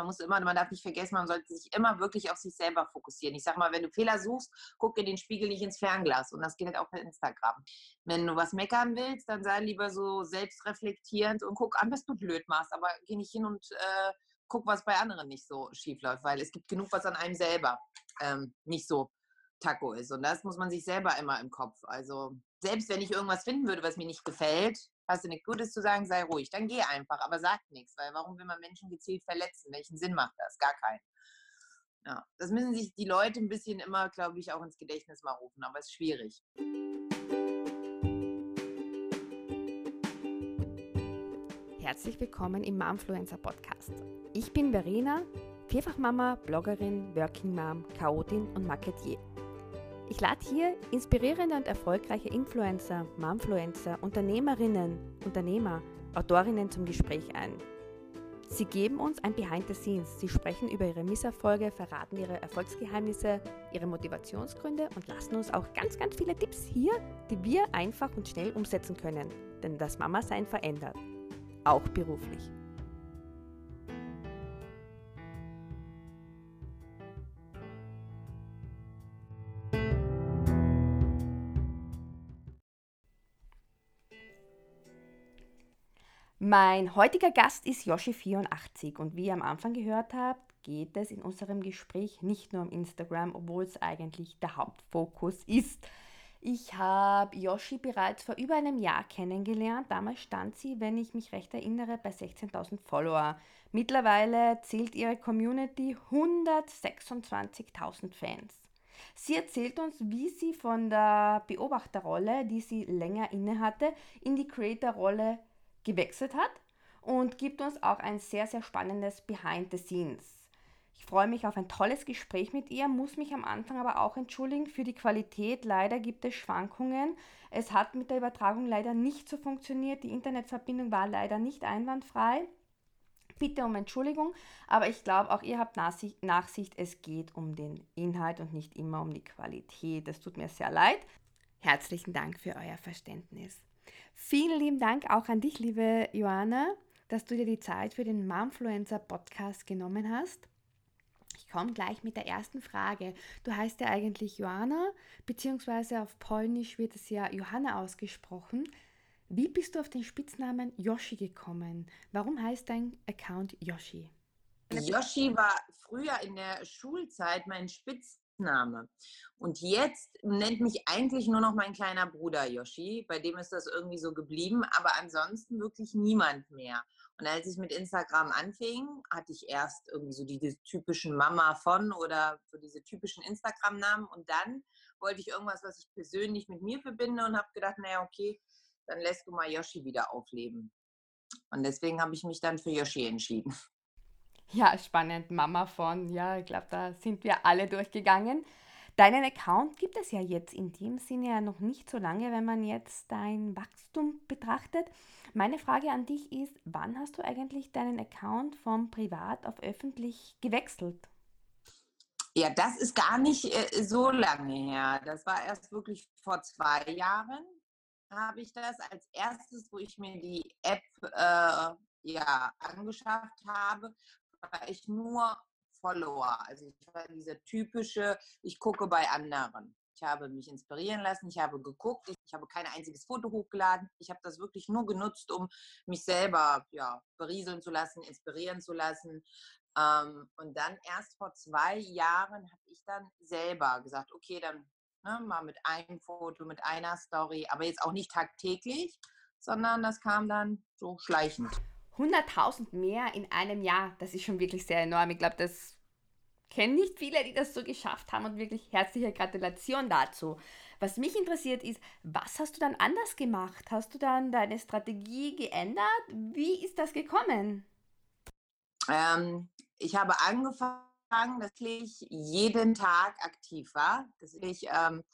man muss immer, man darf nicht vergessen, man sollte sich immer wirklich auf sich selber fokussieren. Ich sag mal, wenn du Fehler suchst, guck in den Spiegel nicht ins Fernglas. Und das geht halt auch per Instagram. Wenn du was meckern willst, dann sei lieber so selbstreflektierend und guck an, was du blöd machst. Aber geh nicht hin und äh, guck, was bei anderen nicht so schief läuft, weil es gibt genug, was an einem selber ähm, nicht so Taco ist. Und das muss man sich selber immer im Kopf. Also selbst wenn ich irgendwas finden würde, was mir nicht gefällt, hast du nichts Gutes zu sagen, sei ruhig. Dann geh einfach, aber sag nichts, weil warum will man Menschen gezielt verletzen? Welchen Sinn macht das? Gar keinen. Ja, das müssen sich die Leute ein bisschen immer, glaube ich, auch ins Gedächtnis mal rufen, aber es ist schwierig. Herzlich willkommen im Momfluencer Podcast. Ich bin Verena, Vierfachmama, Bloggerin, Working Mom, Chaotin und Marketier. Ich lade hier inspirierende und erfolgreiche Influencer, Momfluencer, Unternehmerinnen, Unternehmer, Autorinnen zum Gespräch ein. Sie geben uns ein Behind the Scenes. Sie sprechen über ihre Misserfolge, verraten ihre Erfolgsgeheimnisse, ihre Motivationsgründe und lassen uns auch ganz, ganz viele Tipps hier, die wir einfach und schnell umsetzen können. Denn das Mama-Sein verändert. Auch beruflich. Mein heutiger Gast ist Yoshi84 und wie ihr am Anfang gehört habt, geht es in unserem Gespräch nicht nur um Instagram, obwohl es eigentlich der Hauptfokus ist. Ich habe Yoshi bereits vor über einem Jahr kennengelernt. Damals stand sie, wenn ich mich recht erinnere, bei 16.000 Follower. Mittlerweile zählt ihre Community 126.000 Fans. Sie erzählt uns, wie sie von der Beobachterrolle, die sie länger innehatte, in die Creator-Rolle gewechselt hat und gibt uns auch ein sehr, sehr spannendes Behind the Scenes. Ich freue mich auf ein tolles Gespräch mit ihr, muss mich am Anfang aber auch entschuldigen für die Qualität. Leider gibt es Schwankungen. Es hat mit der Übertragung leider nicht so funktioniert. Die Internetverbindung war leider nicht einwandfrei. Bitte um Entschuldigung, aber ich glaube, auch ihr habt Nachsicht, es geht um den Inhalt und nicht immer um die Qualität. Es tut mir sehr leid. Herzlichen Dank für euer Verständnis. Vielen lieben Dank auch an dich, liebe Joanna, dass du dir die Zeit für den Momfluencer Podcast genommen hast. Ich komme gleich mit der ersten Frage. Du heißt ja eigentlich Joanna, beziehungsweise auf Polnisch wird es ja Johanna ausgesprochen. Wie bist du auf den Spitznamen Yoshi gekommen? Warum heißt dein Account Yoshi? Yoshi war früher in der Schulzeit mein Spitzname. Spitzname. Und jetzt nennt mich eigentlich nur noch mein kleiner Bruder Yoshi, bei dem ist das irgendwie so geblieben, aber ansonsten wirklich niemand mehr. Und als ich mit Instagram anfing, hatte ich erst irgendwie so diese typischen Mama von oder so diese typischen Instagram-Namen und dann wollte ich irgendwas, was ich persönlich mit mir verbinde und habe gedacht, naja, okay, dann lässt du mal Yoshi wieder aufleben. Und deswegen habe ich mich dann für Yoshi entschieden. Ja, spannend. Mama von, ja, ich glaube, da sind wir alle durchgegangen. Deinen Account gibt es ja jetzt in dem Sinne ja noch nicht so lange, wenn man jetzt dein Wachstum betrachtet. Meine Frage an dich ist, wann hast du eigentlich deinen Account vom privat auf öffentlich gewechselt? Ja, das ist gar nicht äh, so lange her. Das war erst wirklich vor zwei Jahren habe ich das als erstes, wo ich mir die App äh, ja, angeschafft habe, war ich nur Follower. Also ich war dieser typische, ich gucke bei anderen. Ich habe mich inspirieren lassen, ich habe geguckt, ich, habe kein einziges Foto hochgeladen. Ich habe das wirklich nur genutzt, um mich selber ja, berieseln zu lassen, inspirieren zu lassen. Ähm, und dann erst vor zwei Jahren habe ich dann selber gesagt, okay, dann ne, mal mit einem Foto, mit einer Story, aber jetzt auch nicht tagtäglich, sondern das kam dann so schleichend. 100.000 mehr in einem Jahr, das ist schon wirklich sehr enorm. Ich glaube, das kennen nicht viele, die das so geschafft haben und wirklich herzliche Gratulation dazu. Was mich interessiert ist, was hast du dann anders gemacht? Hast du dann deine Strategie geändert? Wie ist das gekommen? Ähm, ich habe angefangen, dass ich jeden Tag aktiv war, dass ich ähm,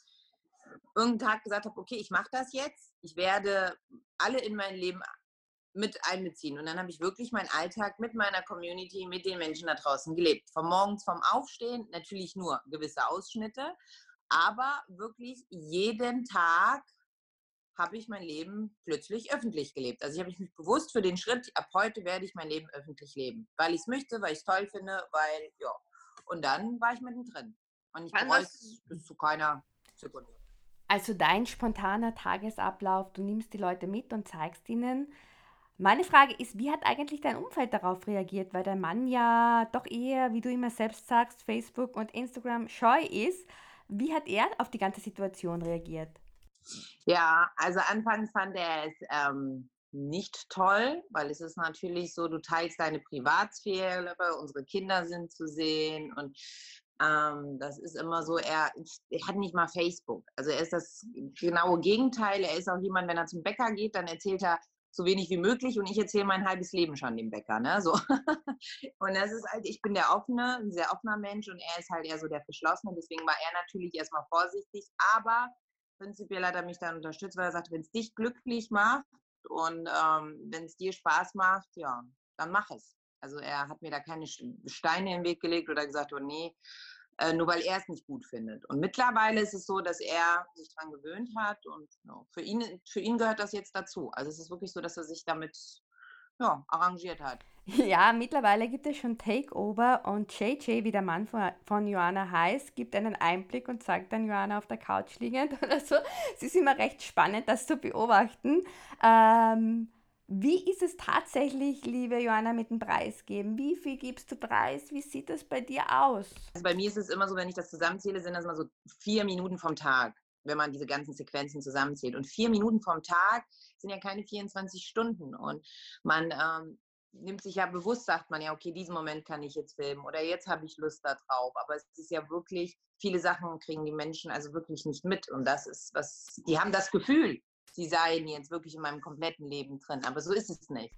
irgendeinen Tag gesagt habe, okay, ich mache das jetzt. Ich werde alle in mein Leben mit einbeziehen. Und dann habe ich wirklich meinen Alltag mit meiner Community, mit den Menschen da draußen gelebt. Vom Morgens vom Aufstehen, natürlich nur gewisse Ausschnitte, aber wirklich jeden Tag habe ich mein Leben plötzlich öffentlich gelebt. Also ich habe mich bewusst für den Schritt, ab heute werde ich mein Leben öffentlich leben, weil ich es möchte, weil ich es toll finde, weil, ja. Und dann war ich mittendrin. Und ich bereue es bis zu keiner Sekunde. Also dein spontaner Tagesablauf, du nimmst die Leute mit und zeigst ihnen. Meine Frage ist, wie hat eigentlich dein Umfeld darauf reagiert? Weil dein Mann ja doch eher, wie du immer selbst sagst, Facebook und Instagram scheu ist. Wie hat er auf die ganze Situation reagiert? Ja, also anfangs fand er es ähm, nicht toll, weil es ist natürlich so, du teilst deine Privatsphäre, unsere Kinder sind zu sehen und ähm, das ist immer so, er, er, hat nicht mal Facebook. Also er ist das genaue Gegenteil. Er ist auch jemand, wenn er zum Bäcker geht, dann erzählt er so wenig wie möglich und ich erzähle mein halbes Leben schon dem Bäcker. Ne? So. und das ist halt, ich bin der offene, ein sehr offener Mensch und er ist halt eher so der verschlossene. Deswegen war er natürlich erstmal vorsichtig, aber prinzipiell hat er mich dann unterstützt, weil er sagt, wenn es dich glücklich macht und ähm, wenn es dir Spaß macht, ja, dann mach es. Also er hat mir da keine Steine im Weg gelegt oder gesagt, oh nee, äh, nur weil er es nicht gut findet. Und mittlerweile ist es so, dass er sich daran gewöhnt hat und ja, für, ihn, für ihn gehört das jetzt dazu. Also es ist wirklich so, dass er sich damit ja, arrangiert hat. Ja, mittlerweile gibt es schon Takeover und JJ, wie der Mann von, von Joanna heißt, gibt einen Einblick und zeigt dann Joanna auf der Couch liegend oder so. Es ist immer recht spannend, das zu beobachten. Ähm, wie ist es tatsächlich, liebe Joanna, mit dem Preisgeben? Wie viel gibst du preis? Wie sieht das bei dir aus? Also bei mir ist es immer so, wenn ich das zusammenzähle, sind das immer so vier Minuten vom Tag, wenn man diese ganzen Sequenzen zusammenzählt. Und vier Minuten vom Tag sind ja keine 24 Stunden. Und man ähm, nimmt sich ja bewusst, sagt man ja, okay, diesen Moment kann ich jetzt filmen oder jetzt habe ich Lust darauf. Aber es ist ja wirklich, viele Sachen kriegen die Menschen also wirklich nicht mit. Und das ist was, die haben das Gefühl, sie seien jetzt wirklich in meinem kompletten Leben drin. Aber so ist es nicht.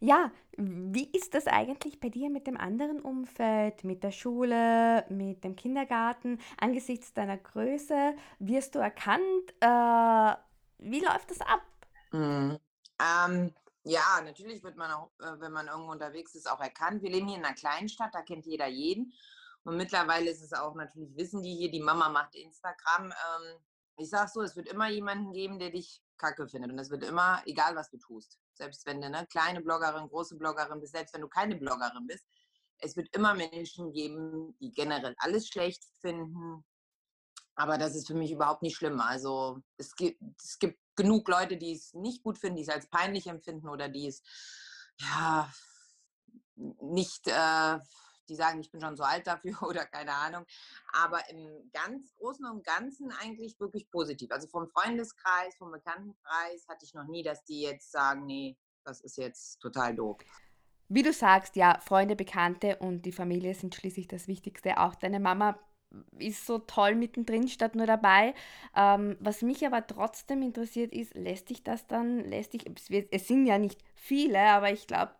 Ja, wie ist das eigentlich bei dir mit dem anderen Umfeld, mit der Schule, mit dem Kindergarten? Angesichts deiner Größe wirst du erkannt? Äh, wie läuft das ab? Mhm. Ähm, ja, natürlich wird man auch, äh, wenn man irgendwo unterwegs ist, auch erkannt. Wir leben hier in einer Kleinstadt, da kennt jeder jeden. Und mittlerweile ist es auch natürlich, wissen die hier, die Mama macht Instagram. Ähm, ich sag so, es wird immer jemanden geben, der dich kacke findet. Und es wird immer, egal was du tust, selbst wenn du eine kleine Bloggerin, große Bloggerin bist, selbst wenn du keine Bloggerin bist, es wird immer Menschen geben, die generell alles schlecht finden. Aber das ist für mich überhaupt nicht schlimm. Also es gibt, es gibt genug Leute, die es nicht gut finden, die es als peinlich empfinden oder die es ja nicht äh, die sagen, ich bin schon so alt dafür oder keine Ahnung. Aber im ganz Großen und Ganzen eigentlich wirklich positiv. Also vom Freundeskreis, vom Bekanntenkreis hatte ich noch nie, dass die jetzt sagen, nee, das ist jetzt total doof. Wie du sagst, ja, Freunde, Bekannte und die Familie sind schließlich das Wichtigste. Auch deine Mama ist so toll mittendrin statt nur dabei. Ähm, was mich aber trotzdem interessiert ist, lässt dich das dann, lässt dich, es, wird, es sind ja nicht viele, aber ich glaube,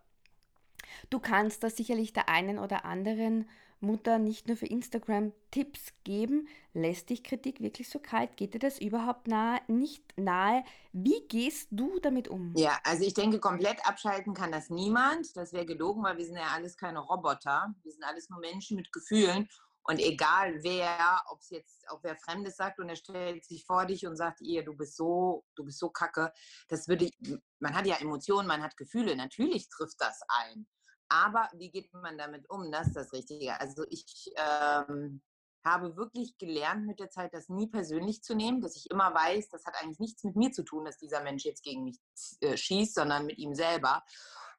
Du kannst da sicherlich der einen oder anderen Mutter nicht nur für Instagram Tipps geben. Lässt dich Kritik wirklich so kalt? Geht dir das überhaupt nahe? Nicht nahe? Wie gehst du damit um? Ja, also ich denke, komplett abschalten kann das niemand. Das wäre gelogen, weil wir sind ja alles keine Roboter. Wir sind alles nur Menschen mit Gefühlen. Und egal wer, ob es jetzt auch wer Fremdes sagt und er stellt sich vor dich und sagt, ihr, du bist so, du bist so kacke, das würde, man hat ja Emotionen, man hat Gefühle, natürlich trifft das ein. Aber wie geht man damit um? Das ist das Richtige. Also ich ähm, habe wirklich gelernt mit der Zeit, das nie persönlich zu nehmen, dass ich immer weiß, das hat eigentlich nichts mit mir zu tun, dass dieser Mensch jetzt gegen mich äh, schießt, sondern mit ihm selber.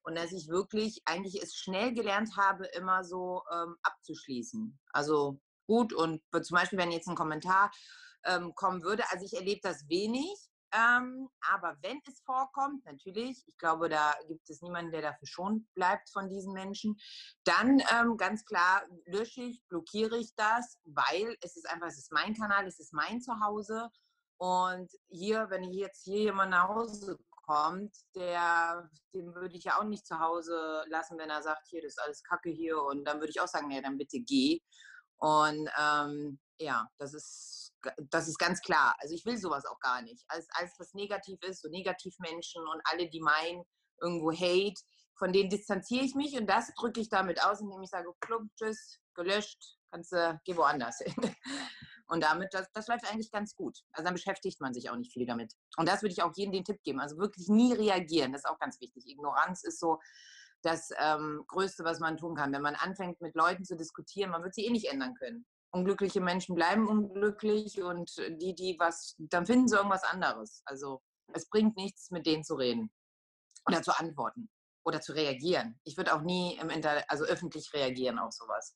Und dass ich wirklich eigentlich es schnell gelernt habe, immer so ähm, abzuschließen. Also gut und zum Beispiel, wenn jetzt ein Kommentar ähm, kommen würde, also ich erlebe das wenig, ähm, aber wenn es vorkommt, natürlich, ich glaube, da gibt es niemanden, der dafür schon bleibt von diesen Menschen, dann ähm, ganz klar lösche ich, blockiere ich das, weil es ist einfach, es ist mein Kanal, es ist mein Zuhause. Und hier, wenn jetzt hier jemand nach Hause kommt, der, den würde ich ja auch nicht zu Hause lassen, wenn er sagt, hier, das ist alles Kacke hier. Und dann würde ich auch sagen, nee, dann bitte geh. Und ähm, ja, das ist, das ist ganz klar. Also ich will sowas auch gar nicht. Alles, alles, was negativ ist, so Negativmenschen und alle, die meinen, irgendwo Hate, von denen distanziere ich mich und das drücke ich damit aus, indem ich sage, Klump, tschüss, gelöscht, kannst du, geh woanders hin. Und damit, das, das läuft eigentlich ganz gut. Also dann beschäftigt man sich auch nicht viel damit. Und das würde ich auch jedem den Tipp geben. Also wirklich nie reagieren, das ist auch ganz wichtig. Ignoranz ist so das ähm, Größte, was man tun kann. Wenn man anfängt, mit Leuten zu diskutieren, man wird sie eh nicht ändern können. Unglückliche Menschen bleiben unglücklich und die, die was, dann finden sie irgendwas anderes. Also es bringt nichts, mit denen zu reden oder zu antworten oder zu reagieren. Ich würde auch nie im Inter also öffentlich reagieren auf sowas.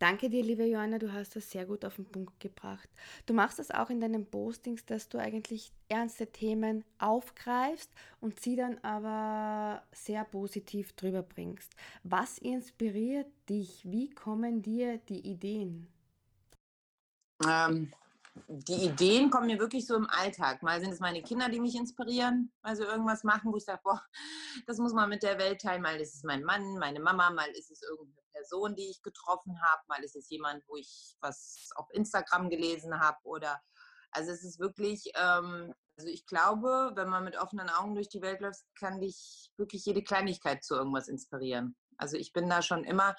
Danke dir, liebe Joanna, du hast das sehr gut auf den Punkt gebracht. Du machst das auch in deinen Postings, dass du eigentlich ernste Themen aufgreifst und sie dann aber sehr positiv drüber bringst. Was inspiriert dich? Wie kommen dir die Ideen? Ähm, die Ideen kommen mir wirklich so im Alltag. Mal sind es meine Kinder, die mich inspirieren, weil sie irgendwas machen, wo ich sage, boah, das muss man mit der Welt teilen. Mal ist es mein Mann, meine Mama, mal ist es irgendeine Person, die ich getroffen habe, mal ist es jemand, wo ich was auf Instagram gelesen habe oder also es ist wirklich, ähm, also ich glaube, wenn man mit offenen Augen durch die Welt läuft, kann dich wirklich jede Kleinigkeit zu irgendwas inspirieren. Also ich bin da schon immer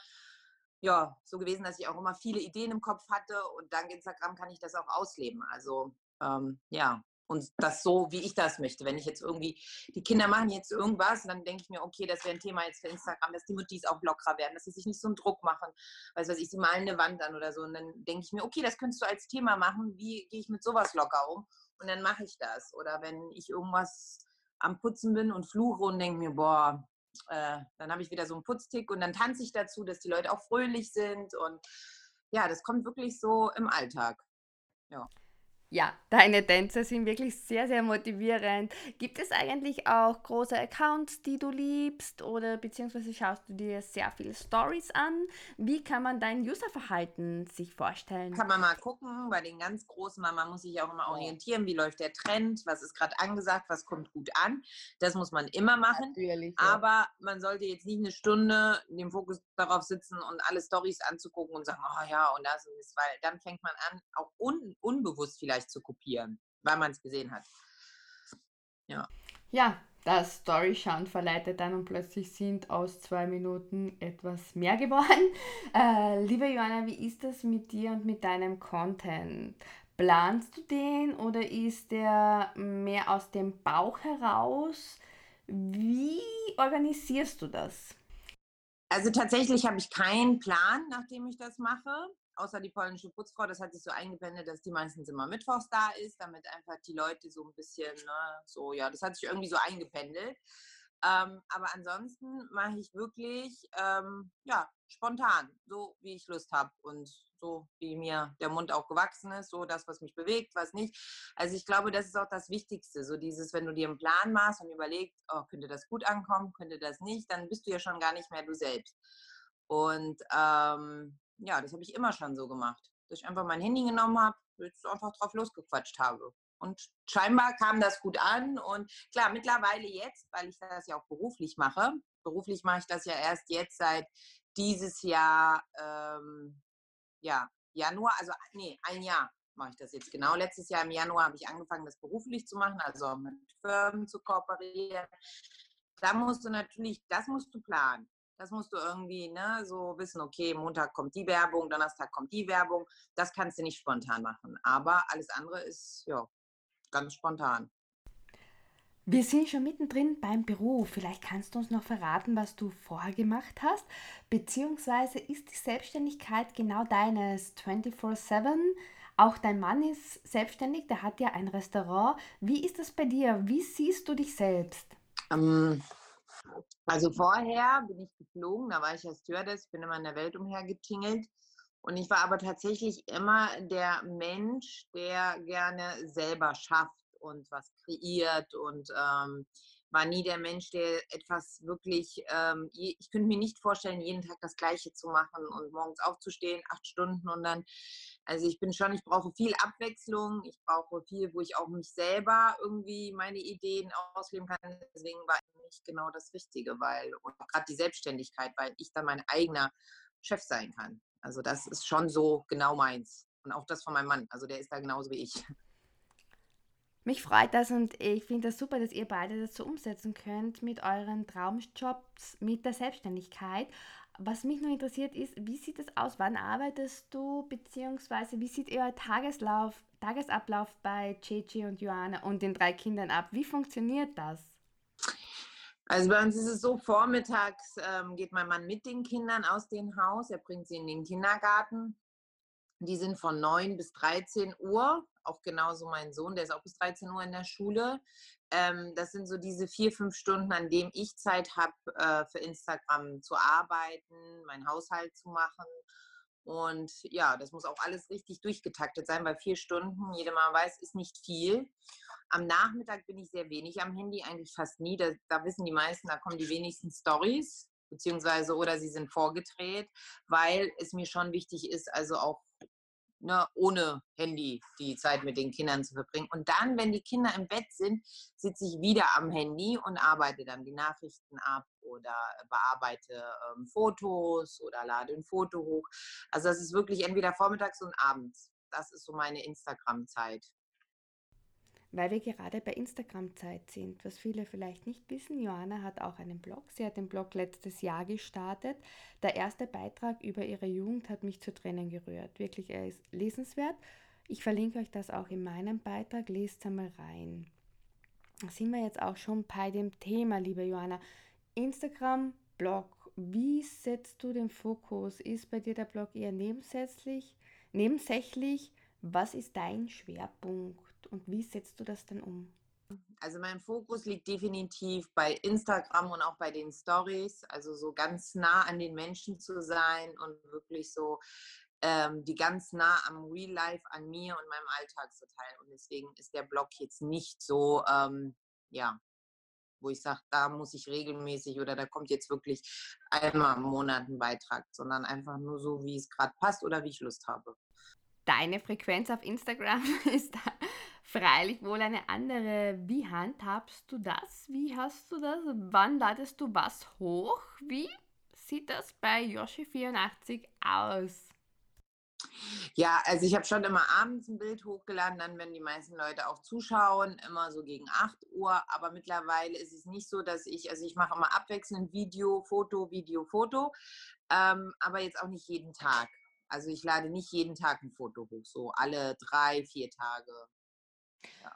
ja, so gewesen, dass ich auch immer viele Ideen im Kopf hatte und dank Instagram kann ich das auch ausleben. Also ähm, ja, und das so, wie ich das möchte. Wenn ich jetzt irgendwie, die Kinder machen jetzt irgendwas, dann denke ich mir, okay, das wäre ein Thema jetzt für Instagram, dass die Muttis auch lockerer werden, dass sie sich nicht so einen Druck machen. Weiß was ich, sie malen eine Wand an oder so. Und dann denke ich mir, okay, das könntest du als Thema machen. Wie gehe ich mit sowas locker um? Und dann mache ich das. Oder wenn ich irgendwas am Putzen bin und fluche und denke mir, boah, äh, dann habe ich wieder so einen Putztick und dann tanze ich dazu, dass die Leute auch fröhlich sind und ja, das kommt wirklich so im Alltag. Ja. Ja, deine Tänze sind wirklich sehr, sehr motivierend. Gibt es eigentlich auch große Accounts, die du liebst oder beziehungsweise schaust du dir sehr viele Stories an? Wie kann man dein Userverhalten sich vorstellen? Kann man mal gucken, bei den ganz großen, man muss sich auch immer orientieren, wie läuft der Trend, was ist gerade angesagt, was kommt gut an. Das muss man immer machen. Natürlich, ja. Aber man sollte jetzt nicht eine Stunde den Fokus darauf sitzen und alle Stories anzugucken und sagen, oh ja, und das ist, weil dann fängt man an, auch un unbewusst vielleicht vielleicht zu kopieren, weil man es gesehen hat. Ja. Ja, das Story-Schauen verleitet dann und plötzlich sind aus zwei Minuten etwas mehr geworden. Äh, liebe Joanna, wie ist das mit dir und mit deinem Content? Planst du den oder ist der mehr aus dem Bauch heraus? Wie organisierst du das? Also tatsächlich habe ich keinen Plan, nachdem ich das mache außer die polnische Putzfrau, das hat sich so eingependelt, dass die meistens immer mittwochs da ist, damit einfach die Leute so ein bisschen, ne, so, ja, das hat sich irgendwie so eingependelt. Ähm, aber ansonsten mache ich wirklich, ähm, ja, spontan, so wie ich Lust habe und so wie mir der Mund auch gewachsen ist, so das, was mich bewegt, was nicht. Also ich glaube, das ist auch das Wichtigste, so dieses, wenn du dir einen Plan machst und überlegst, oh, könnte das gut ankommen, könnte das nicht, dann bist du ja schon gar nicht mehr du selbst. Und ähm, ja, das habe ich immer schon so gemacht. Dass ich einfach mein Handy genommen habe, jetzt einfach drauf losgequatscht habe. Und scheinbar kam das gut an. Und klar, mittlerweile jetzt, weil ich das ja auch beruflich mache, beruflich mache ich das ja erst jetzt seit dieses Jahr, ähm, ja, Januar, also nee, ein Jahr mache ich das jetzt genau. Letztes Jahr im Januar habe ich angefangen, das beruflich zu machen, also mit Firmen zu kooperieren. Da musst du natürlich, das musst du planen. Das musst du irgendwie ne, so wissen, okay, Montag kommt die Werbung, Donnerstag kommt die Werbung. Das kannst du nicht spontan machen. Aber alles andere ist ja ganz spontan. Wir sind schon mittendrin beim Beruf. Vielleicht kannst du uns noch verraten, was du vorher gemacht hast. Beziehungsweise ist die Selbstständigkeit genau deines 24-7? Auch dein Mann ist selbstständig, der hat ja ein Restaurant. Wie ist das bei dir? Wie siehst du dich selbst? Ähm, also vorher bin ich geflogen, da war ich ja Stewardess, bin immer in der Welt umhergetingelt. Und ich war aber tatsächlich immer der Mensch, der gerne selber schafft und was kreiert und ähm, war nie der Mensch, der etwas wirklich, ähm, ich könnte mir nicht vorstellen, jeden Tag das Gleiche zu machen und morgens aufzustehen, acht Stunden und dann, also ich bin schon, ich brauche viel Abwechslung, ich brauche viel, wo ich auch mich selber irgendwie meine Ideen ausleben kann. Deswegen war für mich genau das Richtige, weil, und gerade die Selbstständigkeit, weil ich dann mein eigener Chef sein kann. Also das ist schon so genau meins. Und auch das von meinem Mann. Also der ist da genauso wie ich. Mich freut das und ich finde das super, dass ihr beide das so umsetzen könnt mit euren Traumjobs, mit der Selbstständigkeit. Was mich noch interessiert ist, wie sieht es aus? Wann arbeitest du, beziehungsweise wie sieht euer Tageslauf, Tagesablauf bei Gigi und Joanna und den drei Kindern ab? Wie funktioniert das? Also bei uns ist es so, vormittags ähm, geht mein Mann mit den Kindern aus dem Haus, er bringt sie in den Kindergarten. Die sind von 9 bis 13 Uhr, auch genauso mein Sohn, der ist auch bis 13 Uhr in der Schule. Ähm, das sind so diese vier, fünf Stunden, an denen ich Zeit habe, äh, für Instagram zu arbeiten, meinen Haushalt zu machen. Und ja, das muss auch alles richtig durchgetaktet sein, weil vier Stunden, jeder mal weiß, ist nicht viel. Am Nachmittag bin ich sehr wenig am Handy, eigentlich fast nie. Da, da wissen die meisten, da kommen die wenigsten Stories, beziehungsweise oder sie sind vorgedreht, weil es mir schon wichtig ist, also auch ne, ohne Handy die Zeit mit den Kindern zu verbringen. Und dann, wenn die Kinder im Bett sind, sitze ich wieder am Handy und arbeite dann die Nachrichten ab oder bearbeite ähm, Fotos oder lade ein Foto hoch. Also das ist wirklich entweder vormittags und abends. Das ist so meine Instagram-Zeit. Weil wir gerade bei Instagram-Zeit sind, was viele vielleicht nicht wissen, Johanna hat auch einen Blog. Sie hat den Blog letztes Jahr gestartet. Der erste Beitrag über ihre Jugend hat mich zu Tränen gerührt. Wirklich, er ist lesenswert. Ich verlinke euch das auch in meinem Beitrag. Lest einmal rein. Da sind wir jetzt auch schon bei dem Thema, liebe Johanna. Instagram, Blog. Wie setzt du den Fokus? Ist bei dir der Blog eher nebensächlich? Nebensächlich? Was ist dein Schwerpunkt? Und wie setzt du das denn um? Also mein Fokus liegt definitiv bei Instagram und auch bei den Stories, also so ganz nah an den Menschen zu sein und wirklich so ähm, die ganz nah am Real Life an mir und meinem Alltag zu teilen. Und deswegen ist der Blog jetzt nicht so, ähm, ja, wo ich sage, da muss ich regelmäßig oder da kommt jetzt wirklich einmal im Monat ein Beitrag, sondern einfach nur so, wie es gerade passt oder wie ich Lust habe. Deine Frequenz auf Instagram ist freilich wohl eine andere. Wie handhabst du das? Wie hast du das? Wann ladest du was hoch? Wie sieht das bei Yoshi84 aus? Ja, also ich habe schon immer abends ein Bild hochgeladen, dann wenn die meisten Leute auch zuschauen, immer so gegen 8 Uhr. Aber mittlerweile ist es nicht so, dass ich, also ich mache immer abwechselnd Video, Foto, Video, Foto, ähm, aber jetzt auch nicht jeden Tag. Also ich lade nicht jeden Tag ein Foto hoch, so alle drei, vier Tage. Ja.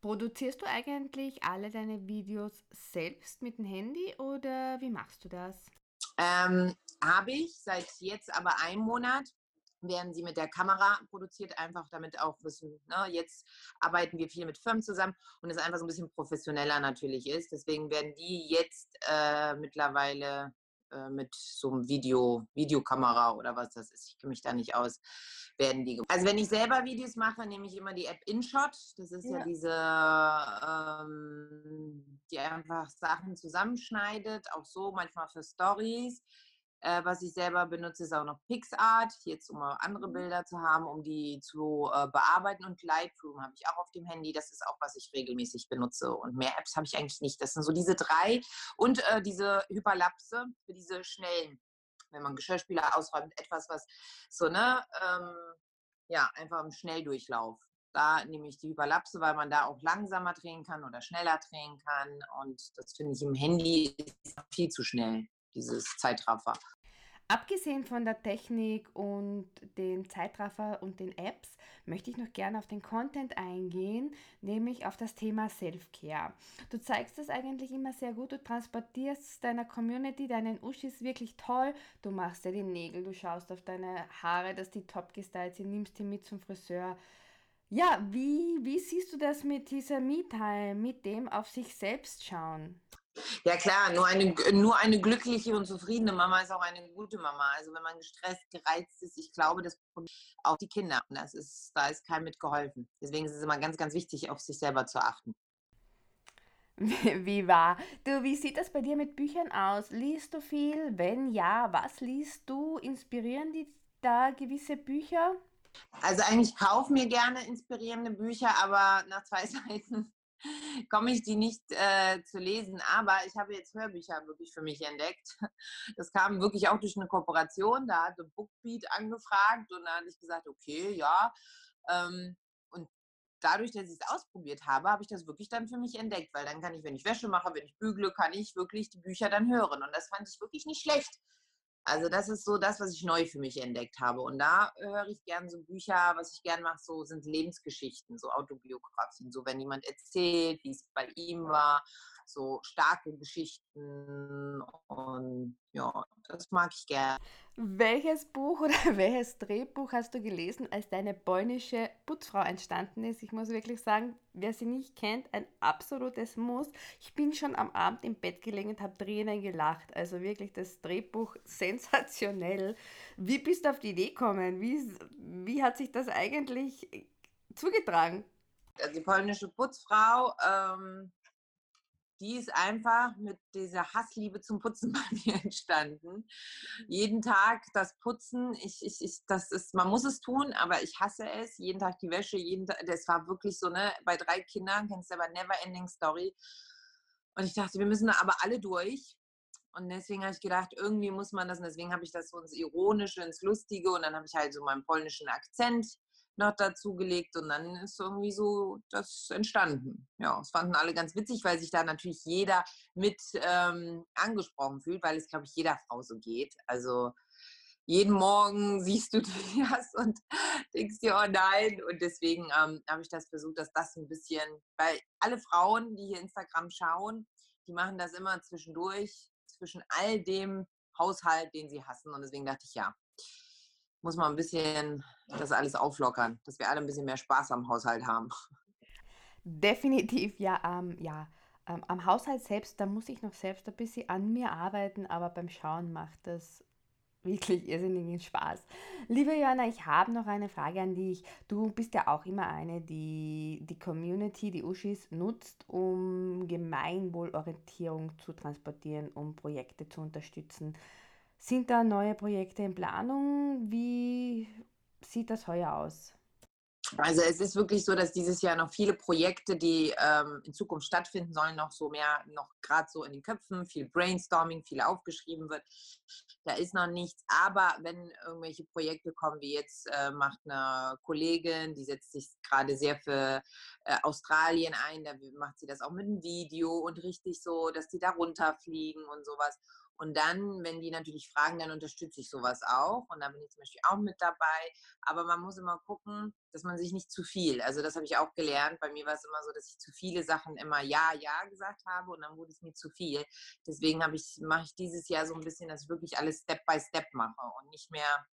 Produzierst du eigentlich alle deine Videos selbst mit dem Handy oder wie machst du das? Ähm, Habe ich seit jetzt aber einem Monat werden sie mit der Kamera produziert, einfach damit auch wissen, ne, jetzt arbeiten wir viel mit Firmen zusammen und es einfach so ein bisschen professioneller natürlich ist. Deswegen werden die jetzt äh, mittlerweile äh, mit so einem Video, Videokamera oder was das ist, ich kenne mich da nicht aus, werden die. Also wenn ich selber Videos mache, nehme ich immer die App InShot. Das ist ja, ja diese, ähm, die einfach Sachen zusammenschneidet, auch so manchmal für Stories. Äh, was ich selber benutze, ist auch noch PixArt, jetzt um andere mhm. Bilder zu haben, um die zu äh, bearbeiten. Und Lightroom habe ich auch auf dem Handy. Das ist auch, was ich regelmäßig benutze. Und mehr Apps habe ich eigentlich nicht. Das sind so diese drei. Und äh, diese Hyperlapse für diese schnellen, wenn man Geschirrspüler ausräumt, etwas, was so, ne, ähm, ja, einfach im Schnelldurchlauf. Da nehme ich die Hyperlapse, weil man da auch langsamer drehen kann oder schneller drehen kann. Und das finde ich im Handy viel zu schnell dieses Zeitraffer. Abgesehen von der Technik und den Zeitraffer und den Apps möchte ich noch gerne auf den Content eingehen, nämlich auf das Thema Self-Care. Du zeigst das eigentlich immer sehr gut, du transportierst deiner Community, deinen Uschis wirklich toll, du machst dir die Nägel, du schaust auf deine Haare, dass die top gestylt sind, nimmst die mit zum Friseur. Ja, wie, wie siehst du das mit dieser Me-Time, mit dem auf sich selbst schauen? Ja klar, nur eine, nur eine glückliche und zufriedene Mama ist auch eine gute Mama. Also wenn man gestresst, gereizt ist, ich glaube, das auch die Kinder. Und das ist, da ist keinem mitgeholfen. Deswegen ist es immer ganz, ganz wichtig, auf sich selber zu achten. Wie wahr? Du, wie sieht das bei dir mit Büchern aus? Liest du viel? Wenn ja, was liest du? Inspirieren die da gewisse Bücher? Also eigentlich kaufe mir gerne inspirierende Bücher, aber nach zwei Seiten komme ich die nicht äh, zu lesen. Aber ich habe jetzt Hörbücher wirklich für mich entdeckt. Das kam wirklich auch durch eine Kooperation. Da hatte Bookbeat angefragt und da hatte ich gesagt, okay, ja. Ähm, und dadurch, dass ich es ausprobiert habe, habe ich das wirklich dann für mich entdeckt, weil dann kann ich, wenn ich Wäsche mache, wenn ich bügle, kann ich wirklich die Bücher dann hören. Und das fand ich wirklich nicht schlecht. Also das ist so das, was ich neu für mich entdeckt habe. Und da höre ich gern so Bücher, was ich gern mache, so sind Lebensgeschichten, so Autobiografien. So wenn jemand erzählt, wie es bei ihm war, so starke Geschichten und ja, das mag ich gern. Welches Buch oder welches Drehbuch hast du gelesen, als deine polnische Putzfrau entstanden ist? Ich muss wirklich sagen, wer sie nicht kennt, ein absolutes Muss. Ich bin schon am Abend im Bett gelegen und habe Tränen gelacht. Also wirklich das Drehbuch sensationell. Wie bist du auf die Idee gekommen? Wie, wie hat sich das eigentlich zugetragen? Also die polnische Putzfrau ähm, die ist einfach mit dieser Hassliebe zum Putzen bei mir entstanden. Jeden Tag das Putzen, ich, ich, ich, das ist, man muss es tun, aber ich hasse es. Jeden Tag die Wäsche, jeden Tag, das war wirklich so, ne, bei drei Kindern, kennst du aber Never Ending Story. Und ich dachte, wir müssen da aber alle durch. Und deswegen habe ich gedacht, irgendwie muss man das, und deswegen habe ich das so ins Ironische, ins Lustige und dann habe ich halt so meinen polnischen Akzent noch dazugelegt und dann ist irgendwie so das entstanden. Ja, es fanden alle ganz witzig, weil sich da natürlich jeder mit ähm, angesprochen fühlt, weil es, glaube ich, jeder Frau so geht. Also jeden Morgen siehst du das und denkst dir, oh nein. Und deswegen ähm, habe ich das versucht, dass das ein bisschen, weil alle Frauen, die hier Instagram schauen, die machen das immer zwischendurch, zwischen all dem Haushalt, den sie hassen. Und deswegen dachte ich, ja, muss man ein bisschen das alles auflockern, dass wir alle ein bisschen mehr Spaß am Haushalt haben. Definitiv, ja, ähm, ja. Ähm, am Haushalt selbst, da muss ich noch selbst ein bisschen an mir arbeiten, aber beim Schauen macht das wirklich irrsinnigen Spaß. Liebe Johanna, ich habe noch eine Frage an dich. Du bist ja auch immer eine, die die Community, die Uschis nutzt, um Gemeinwohlorientierung zu transportieren, um Projekte zu unterstützen. Sind da neue Projekte in Planung? Wie sieht das heuer aus? Also es ist wirklich so, dass dieses Jahr noch viele Projekte, die ähm, in Zukunft stattfinden sollen, noch so mehr, noch gerade so in den Köpfen, viel Brainstorming, viel aufgeschrieben wird. Da ist noch nichts. Aber wenn irgendwelche Projekte kommen, wie jetzt äh, macht eine Kollegin, die setzt sich gerade sehr für äh, Australien ein, da macht sie das auch mit einem Video und richtig so, dass die da runterfliegen und sowas. Und dann, wenn die natürlich fragen, dann unterstütze ich sowas auch. Und da bin ich zum Beispiel auch mit dabei. Aber man muss immer gucken, dass man sich nicht zu viel, also das habe ich auch gelernt. Bei mir war es immer so, dass ich zu viele Sachen immer Ja, Ja gesagt habe und dann wurde es mir zu viel. Deswegen ich, mache ich dieses Jahr so ein bisschen, dass ich wirklich alles Step by Step mache und nicht mehr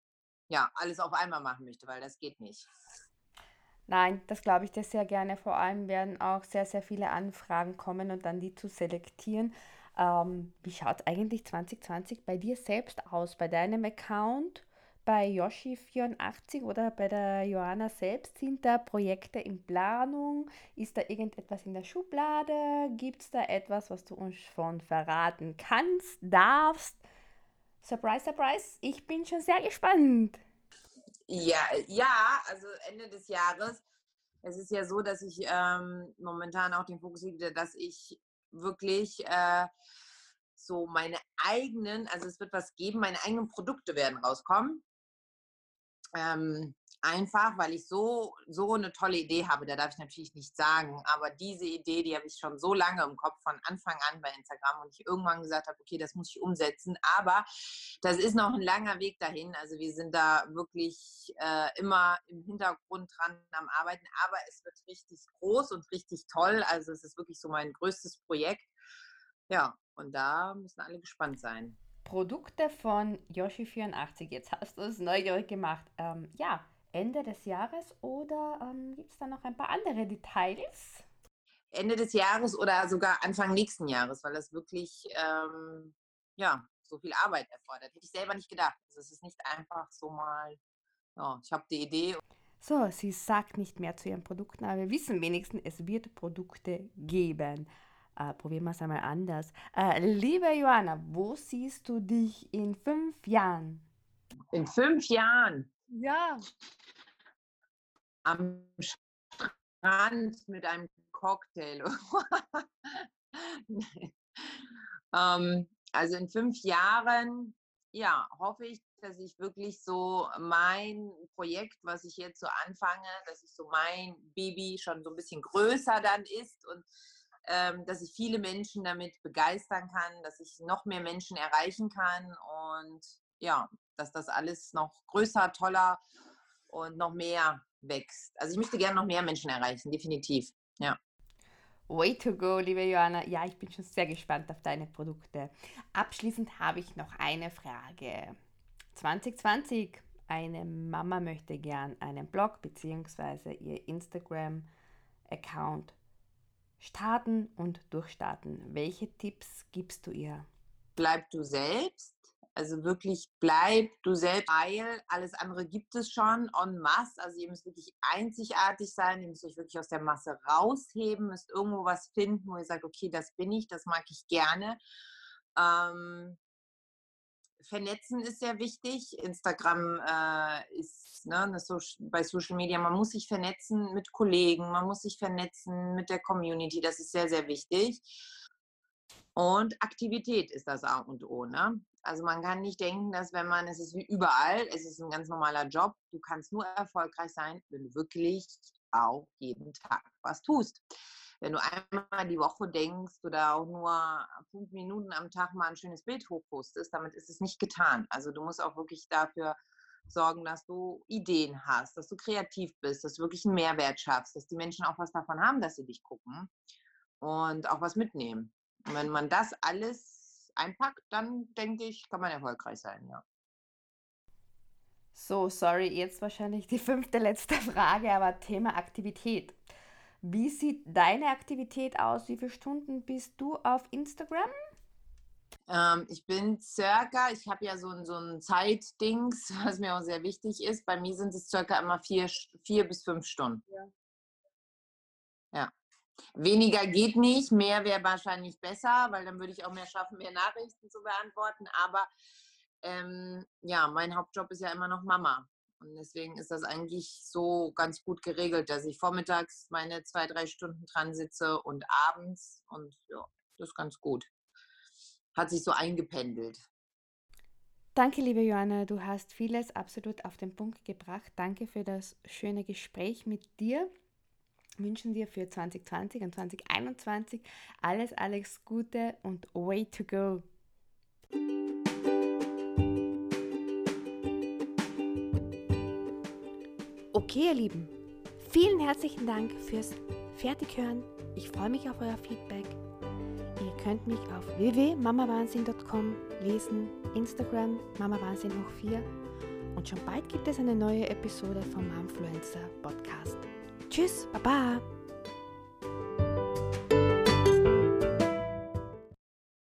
ja, alles auf einmal machen möchte, weil das geht nicht. Nein, das glaube ich dir sehr gerne. Vor allem werden auch sehr, sehr viele Anfragen kommen und dann die zu selektieren. Ähm, wie schaut eigentlich 2020 bei dir selbst aus, bei deinem Account, bei Yoshi84 oder bei der Johanna selbst? Sind da Projekte in Planung? Ist da irgendetwas in der Schublade? Gibt es da etwas, was du uns schon verraten kannst, darfst? Surprise, surprise, ich bin schon sehr gespannt. Ja, ja, also Ende des Jahres. Es ist ja so, dass ich ähm, momentan auch den Fokus liege, dass ich wirklich äh, so meine eigenen, also es wird was geben, meine eigenen Produkte werden rauskommen. Ähm, einfach, weil ich so, so eine tolle Idee habe, da darf ich natürlich nicht sagen, aber diese Idee, die habe ich schon so lange im Kopf, von Anfang an bei Instagram und ich irgendwann gesagt habe, okay, das muss ich umsetzen, aber das ist noch ein langer Weg dahin, also wir sind da wirklich äh, immer im Hintergrund dran am Arbeiten, aber es wird richtig groß und richtig toll, also es ist wirklich so mein größtes Projekt, ja, und da müssen alle gespannt sein. Produkte von Yoshi84. Jetzt hast du es neugierig gemacht. Ähm, ja, Ende des Jahres oder ähm, gibt es da noch ein paar andere Details? Ende des Jahres oder sogar Anfang nächsten Jahres, weil das wirklich ähm, ja, so viel Arbeit erfordert. Hätte ich selber nicht gedacht. Also es ist nicht einfach so mal, ja, ich habe die Idee. So, sie sagt nicht mehr zu ihren Produkten, aber wir wissen wenigstens, es wird Produkte geben. Äh, probieren wir es einmal anders. Äh, liebe Johanna, wo siehst du dich in fünf Jahren? In fünf Jahren? Ja. Am Strand mit einem Cocktail. ähm, also in fünf Jahren, ja, hoffe ich, dass ich wirklich so mein Projekt, was ich jetzt so anfange, dass ich so mein Baby schon so ein bisschen größer dann ist und ähm, dass ich viele Menschen damit begeistern kann, dass ich noch mehr Menschen erreichen kann und ja, dass das alles noch größer, toller und noch mehr wächst. Also ich möchte gerne noch mehr Menschen erreichen, definitiv. Ja. Way to go, liebe Johanna. Ja, ich bin schon sehr gespannt auf deine Produkte. Abschließend habe ich noch eine Frage. 2020, eine Mama möchte gern einen Blog bzw. ihr Instagram-Account starten und durchstarten. Welche Tipps gibst du ihr? Bleib du selbst. Also wirklich bleib du selbst, weil alles andere gibt es schon en masse. Also ihr müsst wirklich einzigartig sein, ihr müsst euch wirklich aus der Masse rausheben, müsst irgendwo was finden, wo ihr sagt, okay, das bin ich, das mag ich gerne. Ähm, Vernetzen ist sehr wichtig. Instagram äh, ist ne, so, bei Social Media, man muss sich vernetzen mit Kollegen, man muss sich vernetzen mit der Community, das ist sehr, sehr wichtig. Und Aktivität ist das A und O. Ne? Also man kann nicht denken, dass wenn man, es ist wie überall, es ist ein ganz normaler Job, du kannst nur erfolgreich sein, wenn du wirklich auch jeden Tag was tust wenn du einmal die Woche denkst oder auch nur fünf Minuten am Tag mal ein schönes Bild hochpostest, damit ist es nicht getan. Also du musst auch wirklich dafür sorgen, dass du Ideen hast, dass du kreativ bist, dass du wirklich einen Mehrwert schaffst, dass die Menschen auch was davon haben, dass sie dich gucken und auch was mitnehmen. Und wenn man das alles einpackt, dann denke ich, kann man erfolgreich sein, ja. So, sorry, jetzt wahrscheinlich die fünfte letzte Frage, aber Thema Aktivität. Wie sieht deine Aktivität aus? Wie viele Stunden bist du auf Instagram? Ähm, ich bin circa, ich habe ja so ein, so ein Zeitdings, was mir auch sehr wichtig ist. Bei mir sind es circa immer vier, vier bis fünf Stunden. Ja. ja. Weniger geht nicht, mehr wäre wahrscheinlich besser, weil dann würde ich auch mehr schaffen, mehr Nachrichten zu beantworten. Aber ähm, ja, mein Hauptjob ist ja immer noch Mama. Und deswegen ist das eigentlich so ganz gut geregelt, dass ich vormittags meine zwei, drei Stunden dran sitze und abends. Und ja, das ist ganz gut. Hat sich so eingependelt. Danke, liebe Joanna. Du hast vieles absolut auf den Punkt gebracht. Danke für das schöne Gespräch mit dir. Wünschen dir für 2020 und 2021 alles, alles Gute und way to go. Okay, ihr Lieben, vielen herzlichen Dank fürs Fertighören. Ich freue mich auf euer Feedback. Ihr könnt mich auf www.mamawahnsinn.com lesen, Instagram mamawahnsinn hoch 4 und schon bald gibt es eine neue Episode vom Momfluencer Podcast. Tschüss, baba!